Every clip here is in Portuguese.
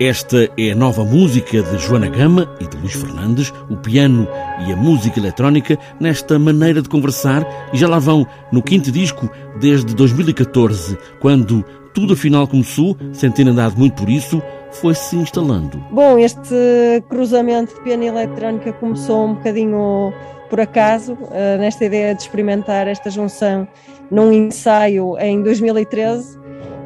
Esta é a nova música de Joana Gama e de Luís Fernandes, o piano e a música eletrónica, nesta maneira de conversar, e já lá vão no quinto disco desde 2014, quando tudo afinal começou, sem ter andado muito por isso, foi-se instalando. Bom, este cruzamento de piano eletrónica começou um bocadinho por acaso, eh, nesta ideia de experimentar esta junção num ensaio em 2013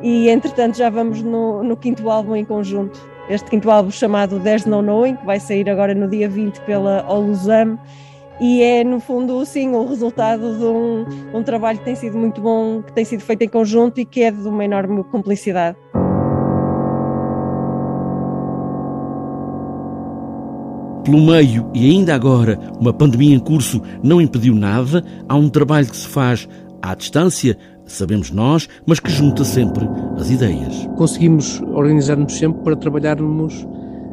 e entretanto já vamos no, no, quinto álbum em conjunto. Este quinto álbum chamado There's No Knowing, que vai sair agora no dia 20 pela Olusam e é no fundo sim o resultado de um, um trabalho que tem sido muito bom, que tem sido feito em conjunto e que é de uma enorme cumplicidade. Pelo meio e ainda agora uma pandemia em curso não impediu nada, há um trabalho que se faz à distância, sabemos nós, mas que junta sempre as ideias. Conseguimos organizar-nos sempre para trabalharmos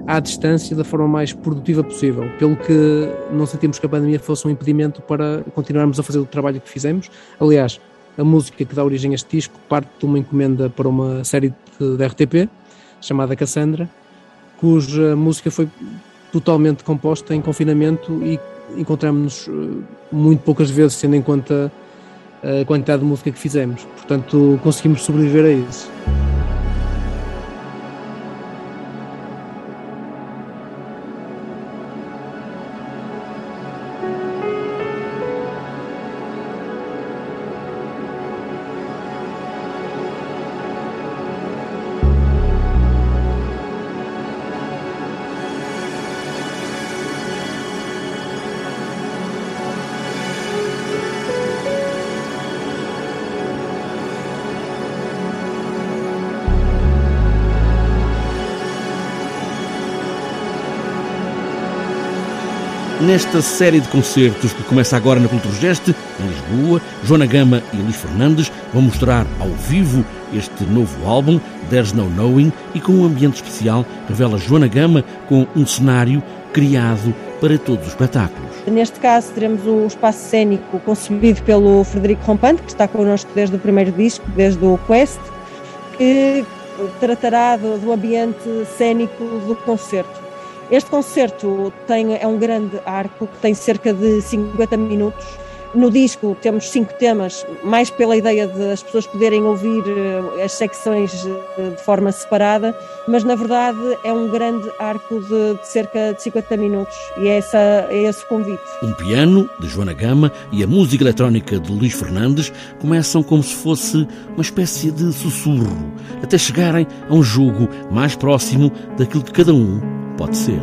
à distância da forma mais produtiva possível, pelo que não sentimos que a pandemia fosse um impedimento para continuarmos a fazer o trabalho que fizemos. Aliás, a música que dá origem a este disco parte de uma encomenda para uma série de, RTP chamada Cassandra, cuja música foi totalmente composta em confinamento e encontramos-nos eh, muito poucas vezes, tendo em conta a quantidade de música que fizemos. Portanto, conseguimos sobreviver a isso. Nesta série de concertos que começa agora na Culturgeste, em Lisboa, Joana Gama e Luís Fernandes vão mostrar ao vivo este novo álbum, There's No Knowing, e com um ambiente especial revela Joana Gama com um cenário criado para todos os espetáculos. Neste caso teremos o espaço cênico concebido pelo Frederico Rompante, que está connosco desde o primeiro disco, desde o Quest, que tratará do, do ambiente cênico do concerto. Este concerto tem, é um grande arco que tem cerca de 50 minutos. No disco temos cinco temas, mais pela ideia de as pessoas poderem ouvir eh, as secções eh, de forma separada, mas na verdade é um grande arco de, cerca de 50 minutos e é, essa, é esse o convite. Um piano de Joana Gama e a música eletrónica de Luís Fernandes começam como se fosse uma espécie de sussurro, até chegarem a um jogo mais próximo daquilo que cada um pode ser.